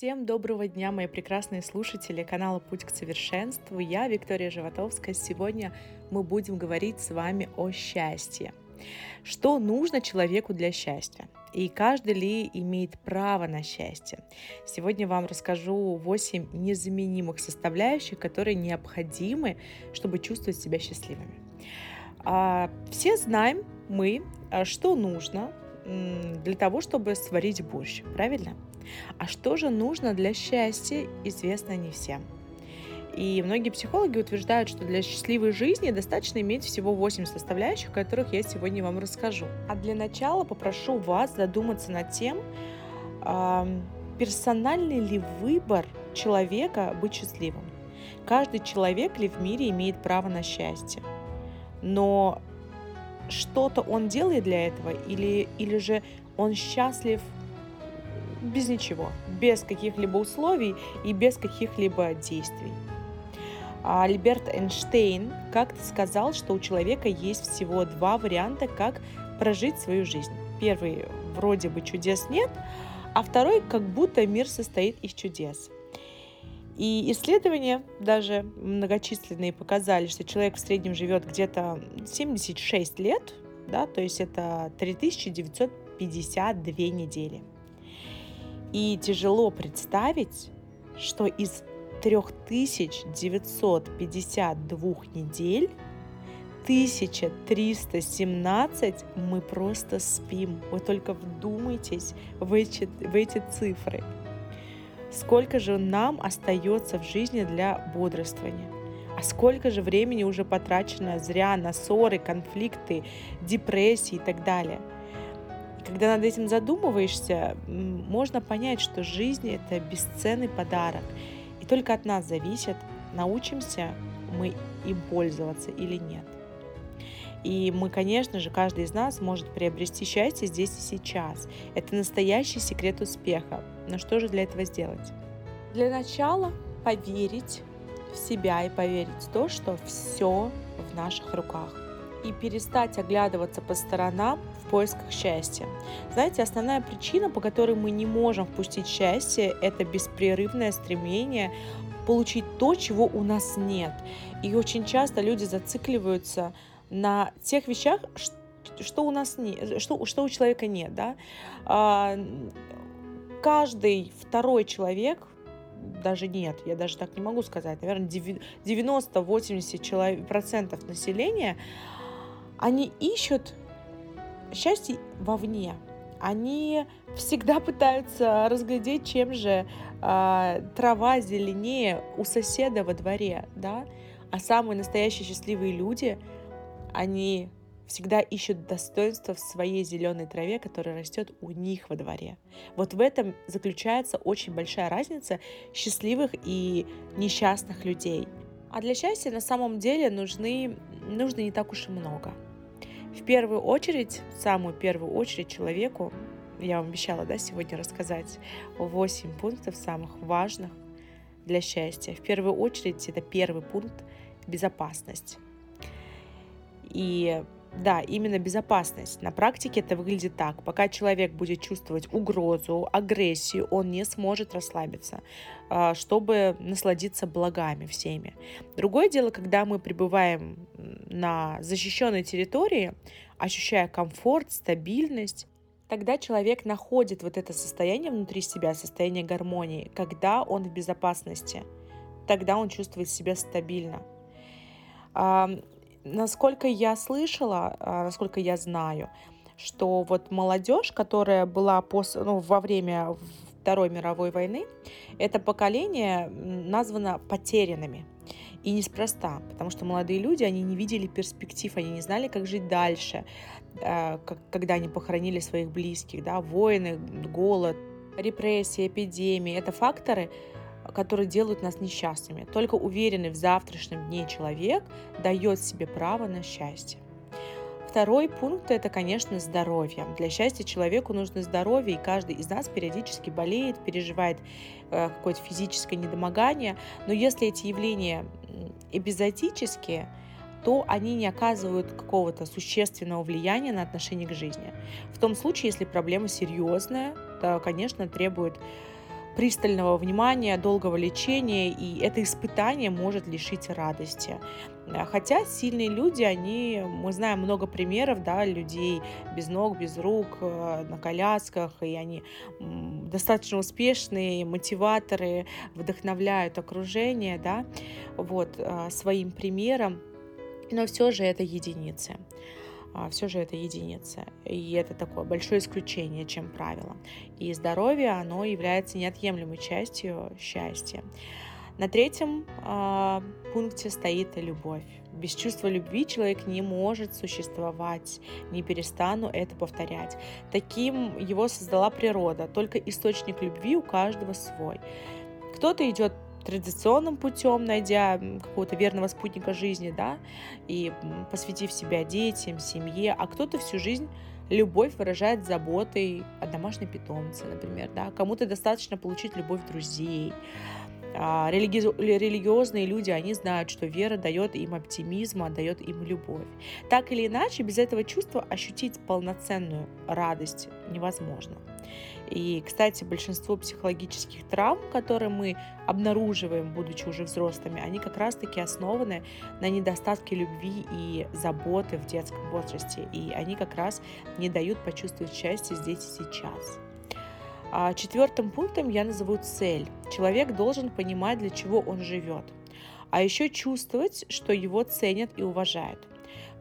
Всем доброго дня, мои прекрасные слушатели канала «Путь к совершенству». Я Виктория Животовская. Сегодня мы будем говорить с вами о счастье. Что нужно человеку для счастья? И каждый ли имеет право на счастье? Сегодня вам расскажу 8 незаменимых составляющих, которые необходимы, чтобы чувствовать себя счастливыми. А, все знаем мы, а, что нужно для того, чтобы сварить борщ, правильно? А что же нужно для счастья, известно не всем. И многие психологи утверждают, что для счастливой жизни достаточно иметь всего 8 составляющих, которых я сегодня вам расскажу. А для начала попрошу вас задуматься над тем, персональный ли выбор человека быть счастливым. Каждый человек ли в мире имеет право на счастье. Но что-то он делает для этого или, или же он счастлив без ничего, без каких-либо условий и без каких-либо действий. А Альберт Эйнштейн как-то сказал, что у человека есть всего два варианта, как прожить свою жизнь. Первый – вроде бы чудес нет, а второй – как будто мир состоит из чудес. И исследования даже многочисленные показали, что человек в среднем живет где-то 76 лет, да, то есть это 3952 недели. И тяжело представить, что из 3952 недель 1317 мы просто спим. Вы только вдумайтесь в эти, в эти цифры. Сколько же нам остается в жизни для бодрствования? А сколько же времени уже потрачено зря на ссоры, конфликты, депрессии и так далее – когда над этим задумываешься, можно понять, что жизнь — это бесценный подарок. И только от нас зависит, научимся мы им пользоваться или нет. И мы, конечно же, каждый из нас может приобрести счастье здесь и сейчас. Это настоящий секрет успеха. Но что же для этого сделать? Для начала поверить в себя и поверить в то, что все в наших руках. И перестать оглядываться по сторонам поисках счастья. Знаете, основная причина, по которой мы не можем впустить счастье, это беспрерывное стремление получить то, чего у нас нет. И очень часто люди зацикливаются на тех вещах, что у нас нет, что, что у человека нет, да. А, каждый второй человек, даже нет, я даже так не могу сказать, наверное, 90-80% населения, они ищут счастье вовне. Они всегда пытаются разглядеть, чем же э, трава зеленее у соседа во дворе, да. А самые настоящие счастливые люди, они всегда ищут достоинство в своей зеленой траве, которая растет у них во дворе. Вот в этом заключается очень большая разница счастливых и несчастных людей. А для счастья на самом деле нужны, нужно не так уж и много. В первую очередь, в самую первую очередь человеку, я вам обещала, да, сегодня рассказать 8 пунктов самых важных для счастья. В первую очередь, это первый пункт – безопасность. И да, именно безопасность. На практике это выглядит так. Пока человек будет чувствовать угрозу, агрессию, он не сможет расслабиться, а, чтобы насладиться благами всеми. Другое дело, когда мы пребываем на защищенной территории, ощущая комфорт, стабильность, тогда человек находит вот это состояние внутри себя, состояние гармонии, когда он в безопасности, тогда он чувствует себя стабильно насколько я слышала, а, насколько я знаю, что вот молодежь, которая была после, ну, во время Второй мировой войны, это поколение названо потерянными. И неспроста, потому что молодые люди, они не видели перспектив, они не знали, как жить дальше, а, когда они похоронили своих близких, да, войны, голод, репрессии, эпидемии. Это факторы, которые делают нас несчастными. Только уверенный в завтрашнем дне человек дает себе право на счастье. Второй пункт – это, конечно, здоровье. Для счастья человеку нужно здоровье, и каждый из нас периодически болеет, переживает э, какое-то физическое недомогание. Но если эти явления эпизодические, то они не оказывают какого-то существенного влияния на отношение к жизни. В том случае, если проблема серьезная, то, конечно, требует пристального внимания, долгого лечения, и это испытание может лишить радости. Э, хотя сильные люди, они, мы знаем много примеров, да, людей без ног, без рук, э, на колясках, и они достаточно успешные, мотиваторы, вдохновляют окружение, да, вот, э, своим примером, но все же это единицы все же это единица. И это такое большое исключение, чем правило. И здоровье, оно является неотъемлемой частью счастья. На третьем э, пункте стоит любовь. Без чувства любви человек не может существовать. Не перестану это повторять. Таким его создала природа. Только источник любви у каждого свой. Кто-то идет традиционным путем, найдя какого-то верного спутника жизни, да, и посвятив себя детям, семье, а кто-то всю жизнь любовь выражает заботой о домашнем питомце, например, да, кому-то достаточно получить любовь друзей, религи... религиозные люди, они знают, что вера дает им оптимизм, а дает им любовь. Так или иначе, без этого чувства ощутить полноценную радость невозможно. И, кстати, большинство психологических травм, которые мы обнаруживаем, будучи уже взрослыми, они как раз-таки основаны на недостатке любви и заботы в детском возрасте. И они как раз не дают почувствовать счастье здесь и сейчас. А четвертым пунктом я назову цель. Человек должен понимать, для чего он живет. А еще чувствовать, что его ценят и уважают.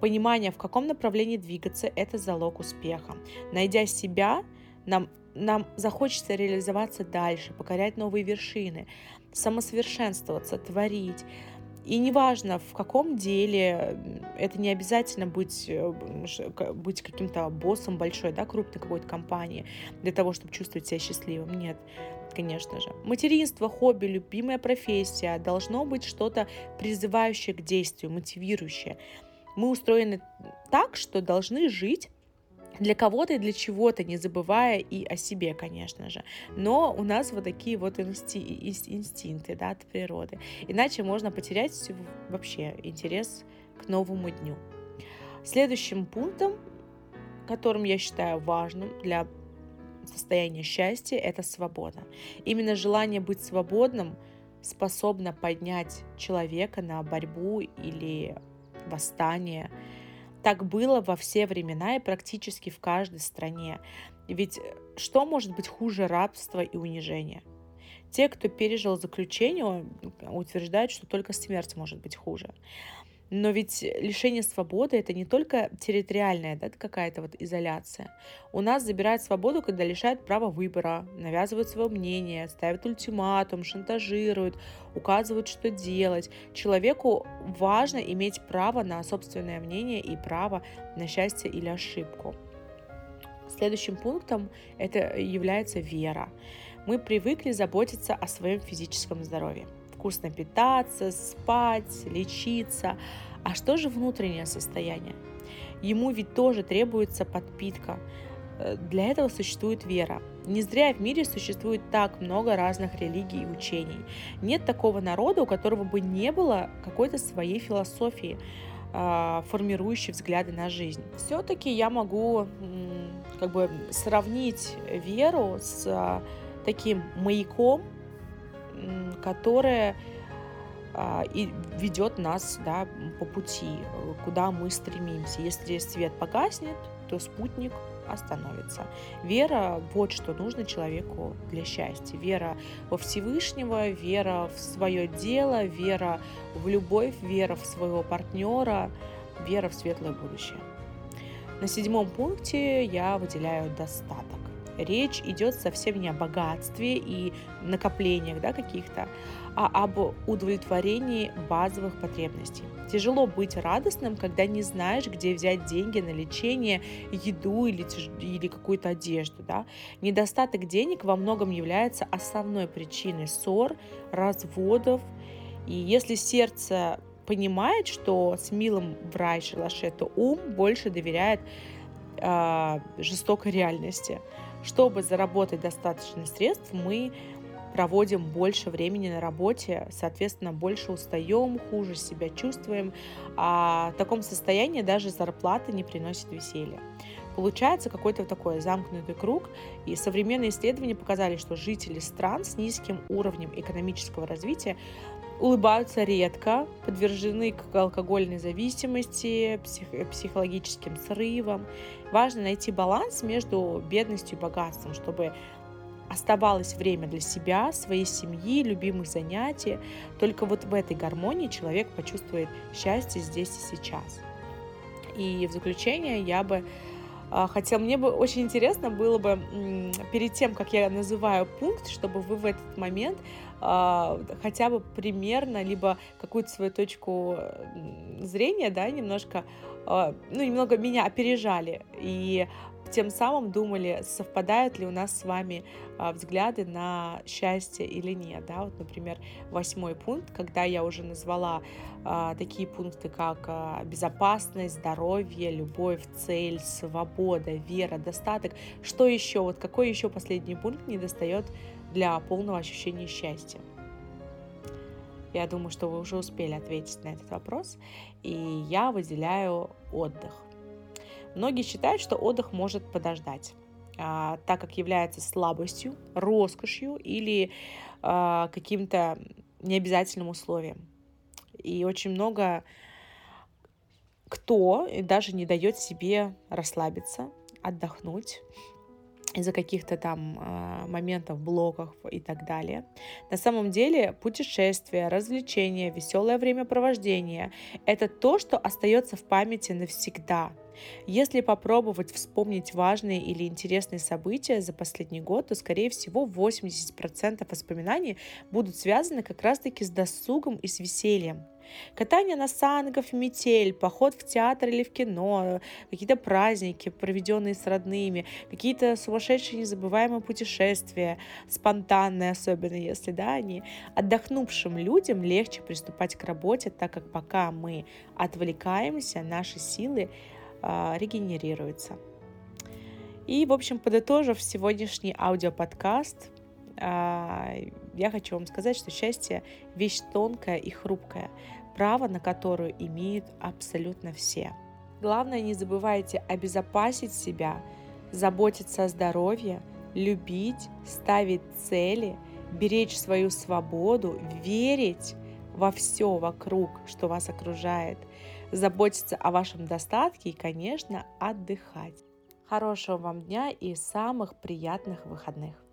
Понимание, в каком направлении двигаться, это залог успеха. Найдя себя, нам, нам захочется реализоваться дальше, покорять новые вершины, самосовершенствоваться, творить. И неважно, в каком деле, это не обязательно быть, э, быть каким-то боссом большой, да, крупной какой-то компании для того, чтобы чувствовать себя счастливым. Нет, конечно же. Материнство, хобби, любимая профессия должно быть что-то призывающее к действию, мотивирующее. Мы устроены так, что должны жить для кого-то и для чего-то, не забывая и о себе, конечно же. Но у нас вот такие вот инсти- инстинкты да, от природы. Иначе можно потерять вообще интерес к новому дню. Следующим пунктом, которым я считаю важным для состояния счастья, это свобода. Именно желание быть свободным способно поднять человека на борьбу или восстание, так было во все времена и практически в каждой стране. Ведь э, что может быть хуже рабства и унижения? Те, кто пережил заключение, утверждают, что только смерть может быть хуже. Но ведь лишение свободы это не только территориальная да, какая-то вот изоляция. У нас забирают свободу, когда лишают права выбора, навязывают свое мнение, ставят ультиматум, шантажируют, указывают, что делать. Человеку важно иметь право на собственное мнение и право на счастье или ошибку. Следующим пунктом это является вера. Мы привыкли заботиться о своем физическом здоровье вкусно питаться, спать, лечиться. А что же внутреннее состояние? Ему ведь тоже требуется подпитка. Э, для этого существует вера. Не зря в мире существует так много разных религий и учений. Нет такого народа, у которого бы не было какой-то своей философии, а, формирующей взгляды на жизнь. Все-таки я могу как бы сравнить веру с а, таким маяком, которая а, и ведет нас да, по пути, куда мы стремимся. Если свет погаснет, то спутник остановится. Вера – вот что нужно человеку для счастья. Вера во Всевышнего, вера в свое дело, вера в любовь, вера в своего партнера, вера в светлое будущее. На седьмом пункте я выделяю достаток речь идет совсем не о богатстве и накоплениях да, каких-то, а об удовлетворении базовых потребностей. Тяжело быть радостным, когда не знаешь, где взять деньги на лечение, еду или, или какую-то одежду. Да? Недостаток денег во многом является основной причиной ссор, разводов. И если сердце понимает, что с милым в рай шалаше, то ум больше доверяет э, жестокой реальности. Чтобы заработать достаточно средств, мы проводим больше времени на работе, соответственно, больше устаем, хуже себя чувствуем, а в таком состоянии даже зарплата не приносит веселья. Получается какой-то такой замкнутый круг, и современные исследования показали, что жители стран с низким уровнем экономического развития улыбаются редко, подвержены к алкогольной зависимости, псих, психологическим срывам. Важно найти баланс между бедностью и богатством, чтобы оставалось время для себя, своей семьи, любимых занятий. Только вот в этой гармонии человек почувствует счастье здесь и сейчас. И в заключение я бы хотя мне бы очень интересно было бы перед тем, как я называю пункт, чтобы вы в этот момент а, хотя бы примерно, либо какую-то свою точку зрения, да, немножко, а, ну, немного меня опережали. И тем самым думали, совпадают ли у нас с вами а, взгляды на счастье или нет. Да? Вот, например, восьмой пункт, когда я уже назвала а, такие пункты, как а, безопасность, здоровье, любовь, цель, свобода, вера, достаток. Что еще? Вот какой еще последний пункт не достает для полного ощущения счастья? Я думаю, что вы уже успели ответить на этот вопрос. И я выделяю отдых. Многие считают, что отдых может подождать а, так как является слабостью, роскошью или а, каким-то необязательным условием. И очень много кто даже не дает себе расслабиться, отдохнуть из-за каких-то там э, моментов, блоков и так далее. На самом деле путешествия, развлечения, веселое времяпровождение – это то, что остается в памяти навсегда. Если попробовать вспомнить важные или интересные события за последний год, то, скорее всего, 80% воспоминаний будут связаны как раз-таки с досугом и с весельем. Катание на санках, метель, поход в театр или в кино, какие-то праздники, проведенные с родными, какие-то сумасшедшие незабываемые путешествия, спонтанные особенно, если да, они. Отдохнувшим людям легче приступать к работе, так как пока мы отвлекаемся, наши силы э, регенерируются. И, в общем, подытожив сегодняшний аудиоподкаст, э, я хочу вам сказать, что счастье – вещь тонкая и хрупкая, право на которую имеют абсолютно все. Главное, не забывайте обезопасить себя, заботиться о здоровье, любить, ставить цели, беречь свою свободу, верить во все вокруг, что вас окружает, заботиться о вашем достатке и, конечно, отдыхать. Хорошего вам дня и самых приятных выходных!